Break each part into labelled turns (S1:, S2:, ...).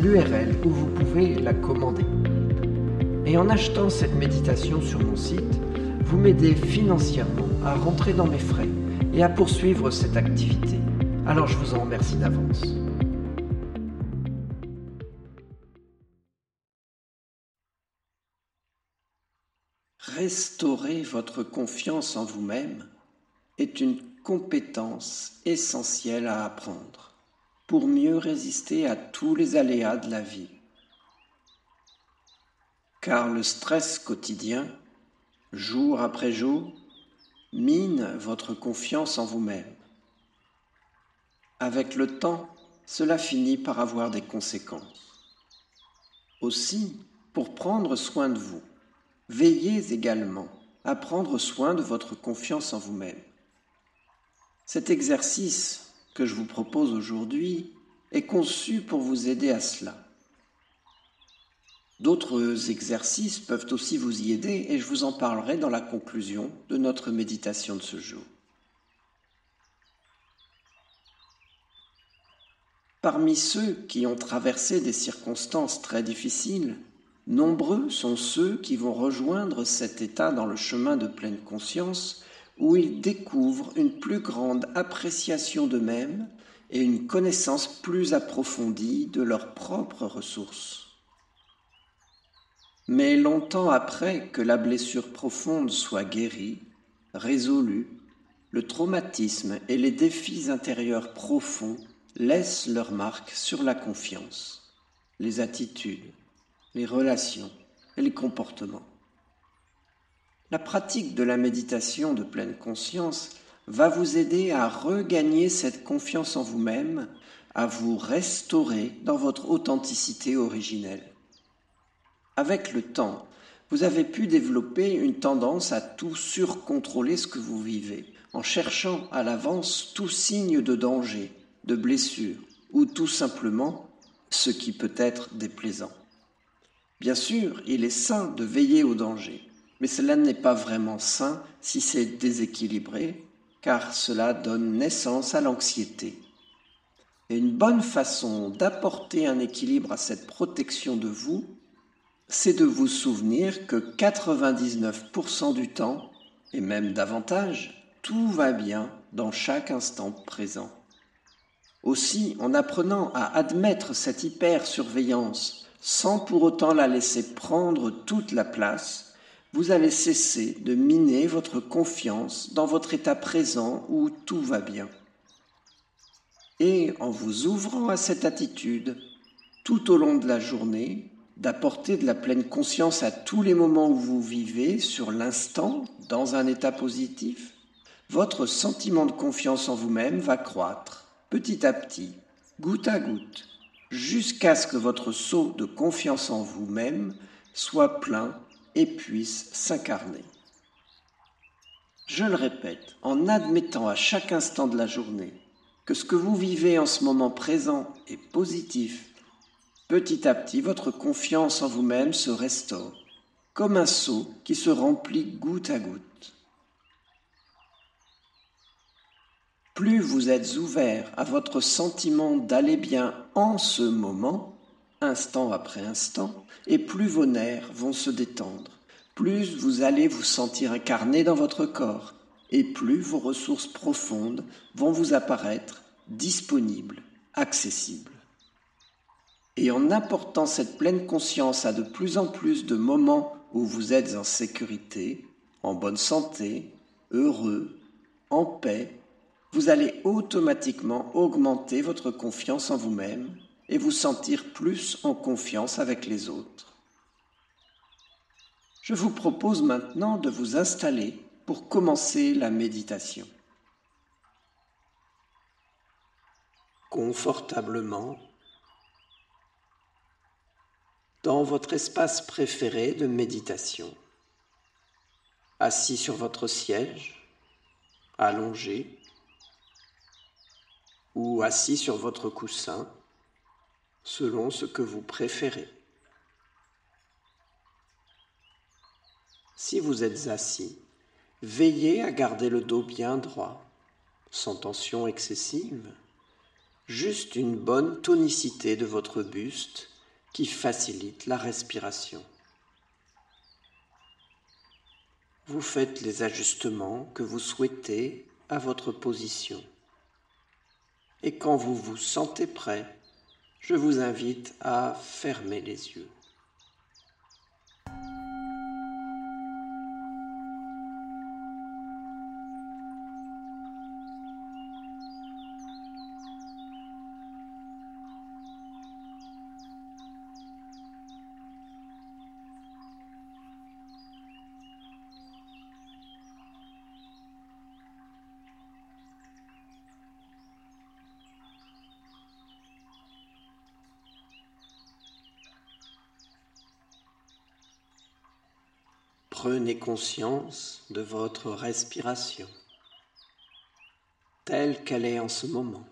S1: l'URL où vous pouvez la commander. Et en achetant cette méditation sur mon site, vous m'aidez financièrement à rentrer dans mes frais et à poursuivre cette activité. Alors je vous en remercie d'avance. Restaurer votre confiance en vous-même est une compétence essentielle à apprendre pour mieux résister à tous les aléas de la vie. Car le stress quotidien, jour après jour, mine votre confiance en vous-même. Avec le temps, cela finit par avoir des conséquences. Aussi, pour prendre soin de vous, veillez également à prendre soin de votre confiance en vous-même. Cet exercice que je vous propose aujourd'hui est conçu pour vous aider à cela. D'autres exercices peuvent aussi vous y aider et je vous en parlerai dans la conclusion de notre méditation de ce jour. Parmi ceux qui ont traversé des circonstances très difficiles, nombreux sont ceux qui vont rejoindre cet état dans le chemin de pleine conscience où ils découvrent une plus grande appréciation d'eux-mêmes et une connaissance plus approfondie de leurs propres ressources. Mais longtemps après que la blessure profonde soit guérie, résolue, le traumatisme et les défis intérieurs profonds laissent leur marque sur la confiance, les attitudes, les relations et les comportements. La pratique de la méditation de pleine conscience va vous aider à regagner cette confiance en vous-même, à vous restaurer dans votre authenticité originelle. Avec le temps, vous avez pu développer une tendance à tout surcontrôler ce que vous vivez, en cherchant à l'avance tout signe de danger, de blessure, ou tout simplement ce qui peut être déplaisant. Bien sûr, il est sain de veiller au danger, mais cela n'est pas vraiment sain si c'est déséquilibré, car cela donne naissance à l'anxiété. Et une bonne façon d'apporter un équilibre à cette protection de vous, c'est de vous souvenir que 99% du temps, et même davantage, tout va bien dans chaque instant présent. Aussi, en apprenant à admettre cette hyper-surveillance sans pour autant la laisser prendre toute la place, vous allez cesser de miner votre confiance dans votre état présent où tout va bien. Et en vous ouvrant à cette attitude, tout au long de la journée, d'apporter de la pleine conscience à tous les moments où vous vivez sur l'instant dans un état positif, votre sentiment de confiance en vous-même va croître petit à petit, goutte à goutte, jusqu'à ce que votre seau de confiance en vous-même soit plein et puisse s'incarner. Je le répète, en admettant à chaque instant de la journée que ce que vous vivez en ce moment présent est positif, petit à petit votre confiance en vous-même se restaure, comme un seau qui se remplit goutte à goutte. Plus vous êtes ouvert à votre sentiment d'aller bien en ce moment, instant après instant, et plus vos nerfs vont se détendre, plus vous allez vous sentir incarné dans votre corps, et plus vos ressources profondes vont vous apparaître disponibles, accessibles. Et en apportant cette pleine conscience à de plus en plus de moments où vous êtes en sécurité, en bonne santé, heureux, en paix, vous allez automatiquement augmenter votre confiance en vous-même et vous sentir plus en confiance avec les autres. Je vous propose maintenant de vous installer pour commencer la méditation. Confortablement, dans votre espace préféré de méditation, assis sur votre siège, allongé, ou assis sur votre coussin, selon ce que vous préférez. Si vous êtes assis, Veillez à garder le dos bien droit, sans tension excessive, juste une bonne tonicité de votre buste qui facilite la respiration. Vous faites les ajustements que vous souhaitez à votre position. Et quand vous vous sentez prêt, je vous invite à fermer les yeux. Prenez conscience de votre respiration telle qu'elle est en ce moment,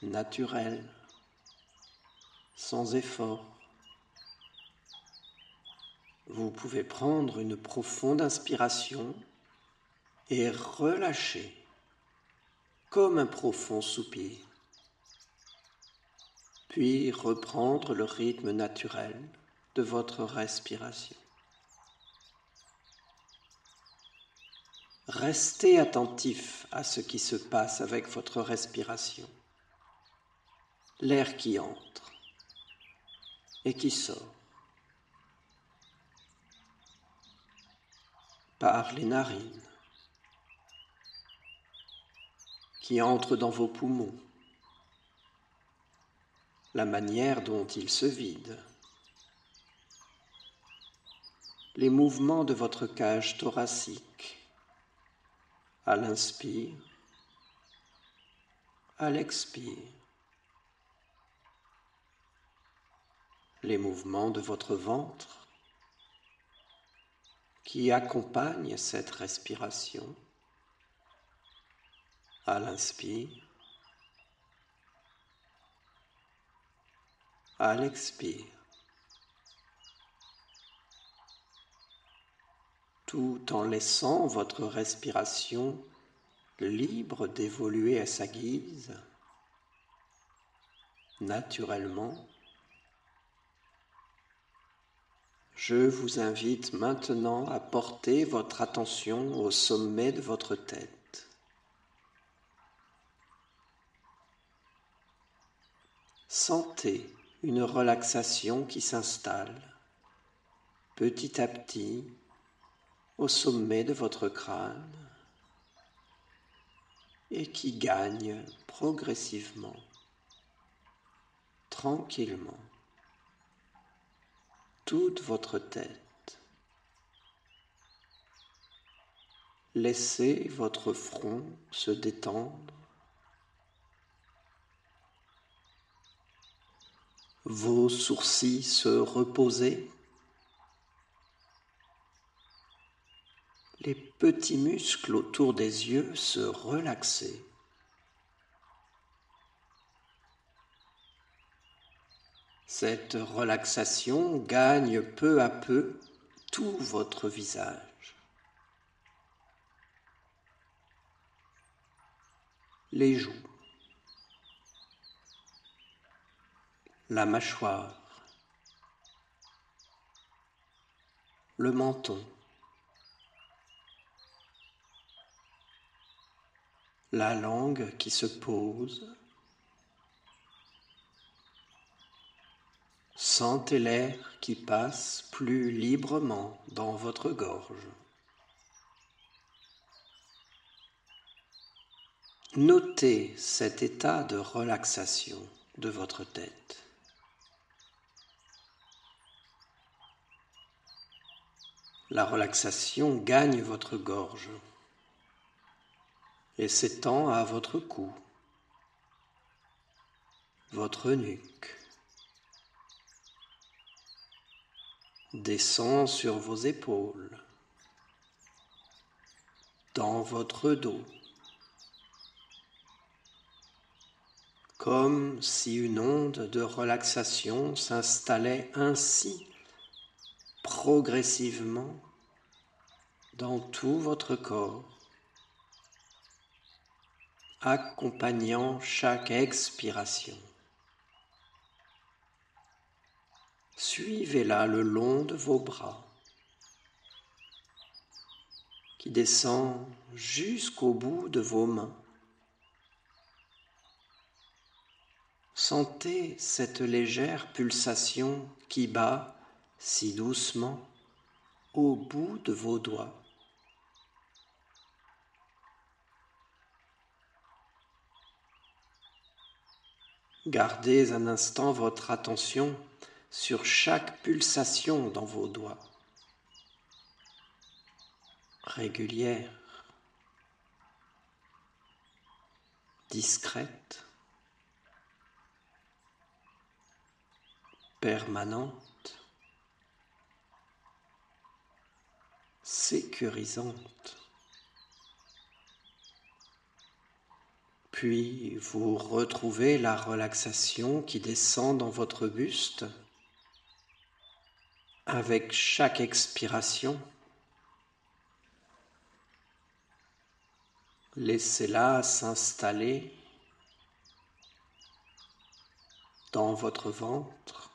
S1: naturelle, sans effort. Vous pouvez prendre une profonde inspiration et relâcher comme un profond soupir, puis reprendre le rythme naturel de votre respiration. Restez attentif à ce qui se passe avec votre respiration. L'air qui entre et qui sort. Par les narines, qui entre dans vos poumons, la manière dont ils se vident, les mouvements de votre cage thoracique à l'inspire, à l'expire. Les mouvements de votre ventre qui accompagnent cette respiration à l'inspire, à l'expire. Tout en laissant votre respiration libre d'évoluer à sa guise, naturellement. Je vous invite maintenant à porter votre attention au sommet de votre tête. Sentez une relaxation qui s'installe petit à petit au sommet de votre crâne et qui gagne progressivement, tranquillement, toute votre tête. Laissez votre front se détendre, vos sourcils se reposer. Les petits muscles autour des yeux se relaxaient. Cette relaxation gagne peu à peu tout votre visage. Les joues, la mâchoire, le menton, la langue qui se pose, Sentez l'air qui passe plus librement dans votre gorge. Notez cet état de relaxation de votre tête. La relaxation gagne votre gorge et s'étend à votre cou, votre nuque. descend sur vos épaules, dans votre dos, comme si une onde de relaxation s'installait ainsi progressivement dans tout votre corps, accompagnant chaque expiration. Suivez-la le long de vos bras qui descend jusqu'au bout de vos mains. Sentez cette légère pulsation qui bat si doucement au bout de vos doigts. Gardez un instant votre attention sur chaque pulsation dans vos doigts, régulière, discrète, permanente, sécurisante. Puis vous retrouvez la relaxation qui descend dans votre buste avec chaque expiration, laissez-la s'installer dans votre ventre.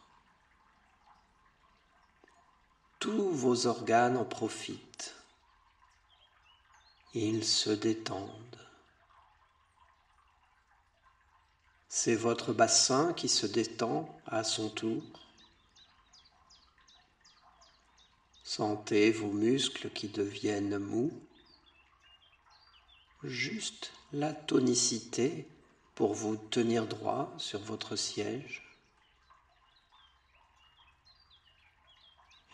S1: Tous vos organes en profitent. Ils se détendent. C'est votre bassin qui se détend à son tour. Sentez vos muscles qui deviennent mous. Juste la tonicité pour vous tenir droit sur votre siège.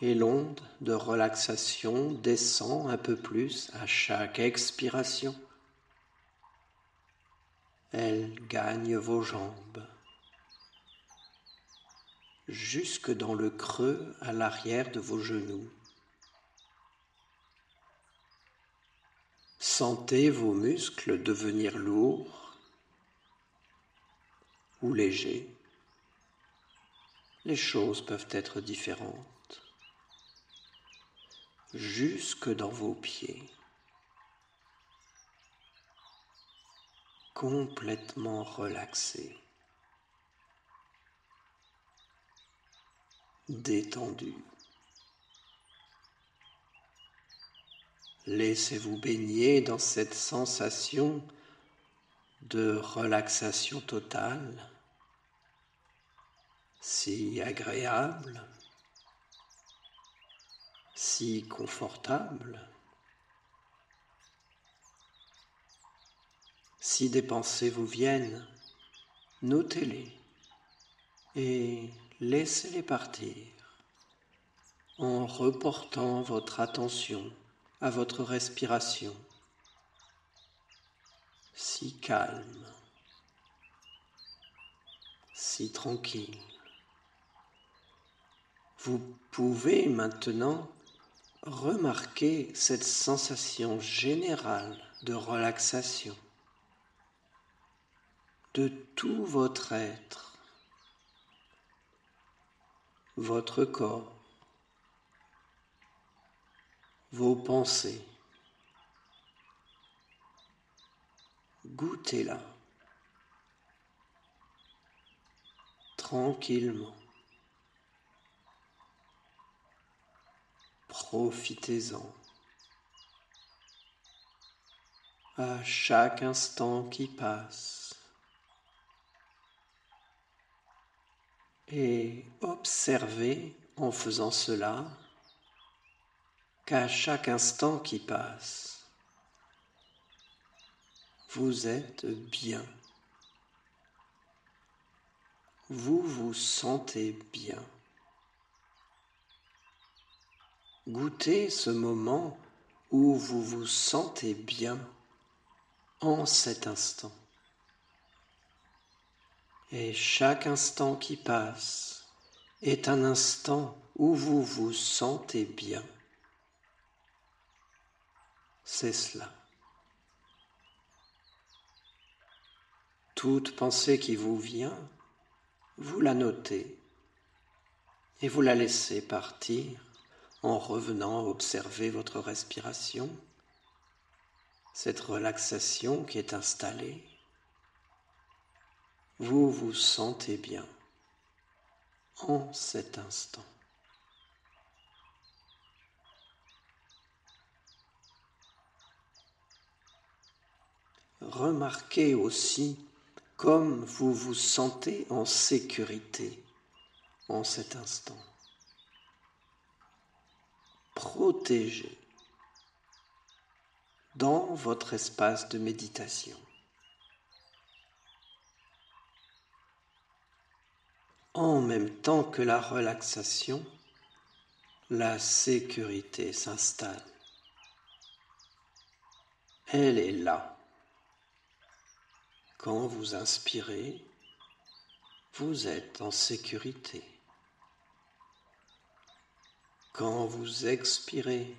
S1: Et l'onde de relaxation descend un peu plus à chaque expiration. Elle gagne vos jambes jusque dans le creux à l'arrière de vos genoux. Sentez vos muscles devenir lourds ou légers. Les choses peuvent être différentes. Jusque dans vos pieds. Complètement relaxés. Détendus. Laissez-vous baigner dans cette sensation de relaxation totale, si agréable, si confortable. Si des pensées vous viennent, notez-les et laissez-les partir en reportant votre attention à votre respiration, si calme, si tranquille. Vous pouvez maintenant remarquer cette sensation générale de relaxation de tout votre être votre corps, vos pensées. Goûtez-la tranquillement. Profitez-en. À chaque instant qui passe. Et observez en faisant cela qu'à chaque instant qui passe, vous êtes bien. Vous vous sentez bien. Goûtez ce moment où vous vous sentez bien en cet instant. Et chaque instant qui passe est un instant où vous vous sentez bien. C'est cela. Toute pensée qui vous vient, vous la notez et vous la laissez partir en revenant observer votre respiration, cette relaxation qui est installée. Vous vous sentez bien en cet instant. Remarquez aussi comme vous vous sentez en sécurité en cet instant. Protégé dans votre espace de méditation. En même temps que la relaxation, la sécurité s'installe. Elle est là. Quand vous inspirez, vous êtes en sécurité. Quand vous expirez,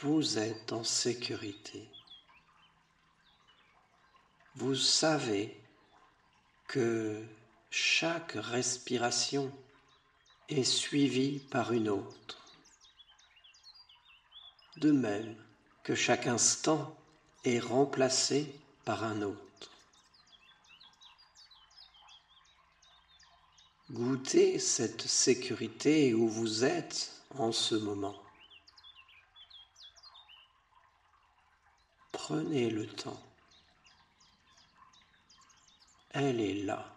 S1: vous êtes en sécurité. Vous savez que chaque respiration est suivie par une autre. De même que chaque instant est remplacé par un autre. Goûtez cette sécurité où vous êtes en ce moment. Prenez le temps. Elle est là,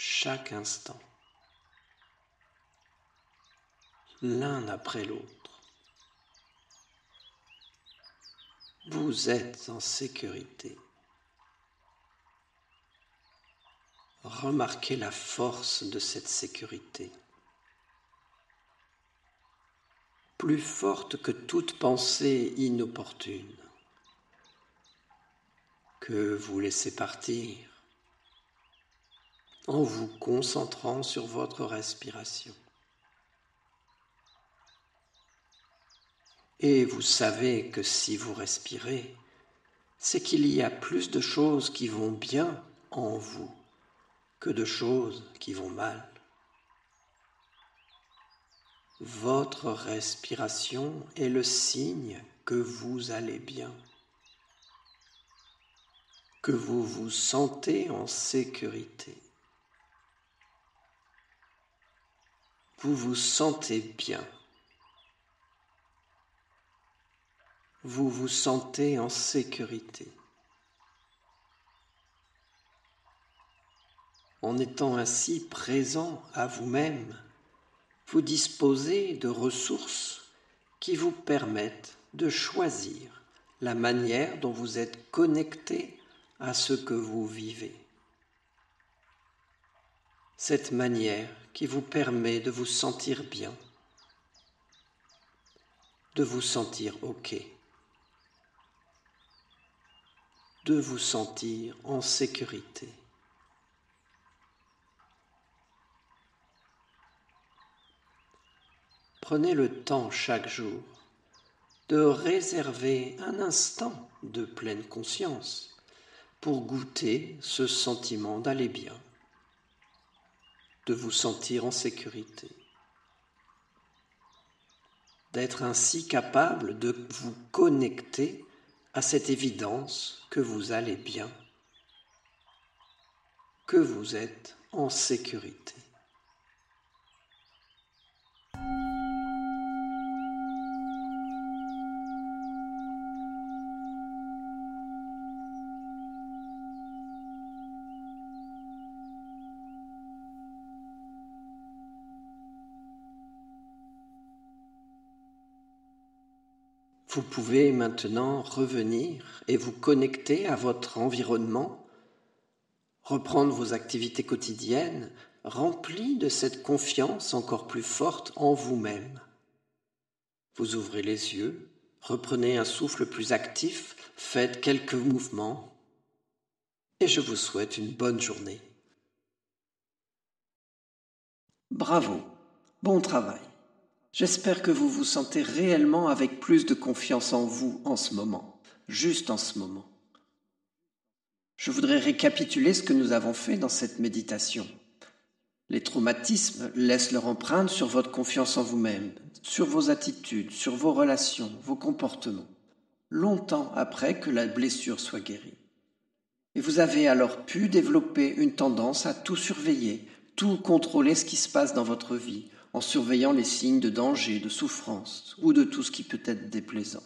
S1: chaque instant, l'un après l'autre. Vous êtes en sécurité. Remarquez la force de cette sécurité. Plus forte que toute pensée inopportune que vous laissez partir en vous concentrant sur votre respiration. Et vous savez que si vous respirez, c'est qu'il y a plus de choses qui vont bien en vous que de choses qui vont mal. Votre respiration est le signe que vous allez bien, que vous vous sentez en sécurité. Vous vous sentez bien. vous vous sentez en sécurité. En étant ainsi présent à vous-même, vous disposez de ressources qui vous permettent de choisir la manière dont vous êtes connecté à ce que vous vivez. Cette manière qui vous permet de vous sentir bien, de vous sentir OK. de vous sentir en sécurité. Prenez le temps chaque jour de réserver un instant de pleine conscience pour goûter ce sentiment d'aller bien. De vous sentir en sécurité, d'être ainsi capable de vous connecter à cette évidence que vous allez bien, que vous êtes en sécurité. Vous pouvez maintenant revenir et vous connecter à votre environnement, reprendre vos activités quotidiennes remplies de cette confiance encore plus forte en vous-même. Vous ouvrez les yeux, reprenez un souffle plus actif, faites quelques mouvements et je vous souhaite une bonne journée. Bravo, bon travail. J'espère que vous vous sentez réellement avec plus de confiance en vous en ce moment, juste en ce moment. Je voudrais récapituler ce que nous avons fait dans cette méditation. Les traumatismes laissent leur empreinte sur votre confiance en vous-même, sur vos attitudes, sur vos relations, vos comportements, longtemps après que la blessure soit guérie. Et vous avez alors pu développer une tendance à tout surveiller, tout contrôler ce qui se passe dans votre vie, en surveillant les signes de danger, de souffrance ou de tout ce qui peut être déplaisant.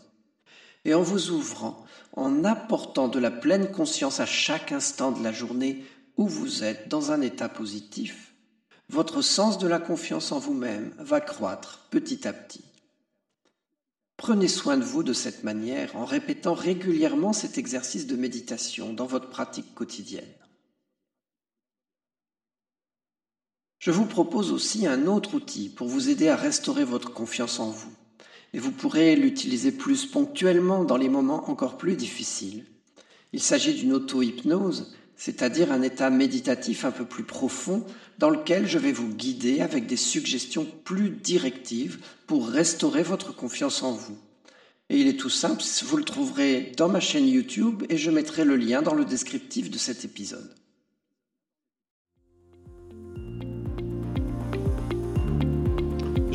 S1: Et en vous ouvrant, en apportant de la pleine conscience à chaque instant de la journée où vous êtes dans un état positif, votre sens de la confiance en vous-même va croître petit à petit. Prenez soin de vous de cette manière en répétant régulièrement cet exercice de méditation dans votre pratique quotidienne. Je vous propose aussi un autre outil pour vous aider à restaurer votre confiance en vous. Et vous pourrez l'utiliser plus ponctuellement dans les moments encore plus difficiles. Il s'agit d'une auto-hypnose, c'est-à-dire un état méditatif un peu plus profond dans lequel je vais vous guider avec des suggestions plus directives pour restaurer votre confiance en vous. Et il est tout simple, vous le trouverez dans ma chaîne YouTube et je mettrai le lien dans le descriptif de cet épisode.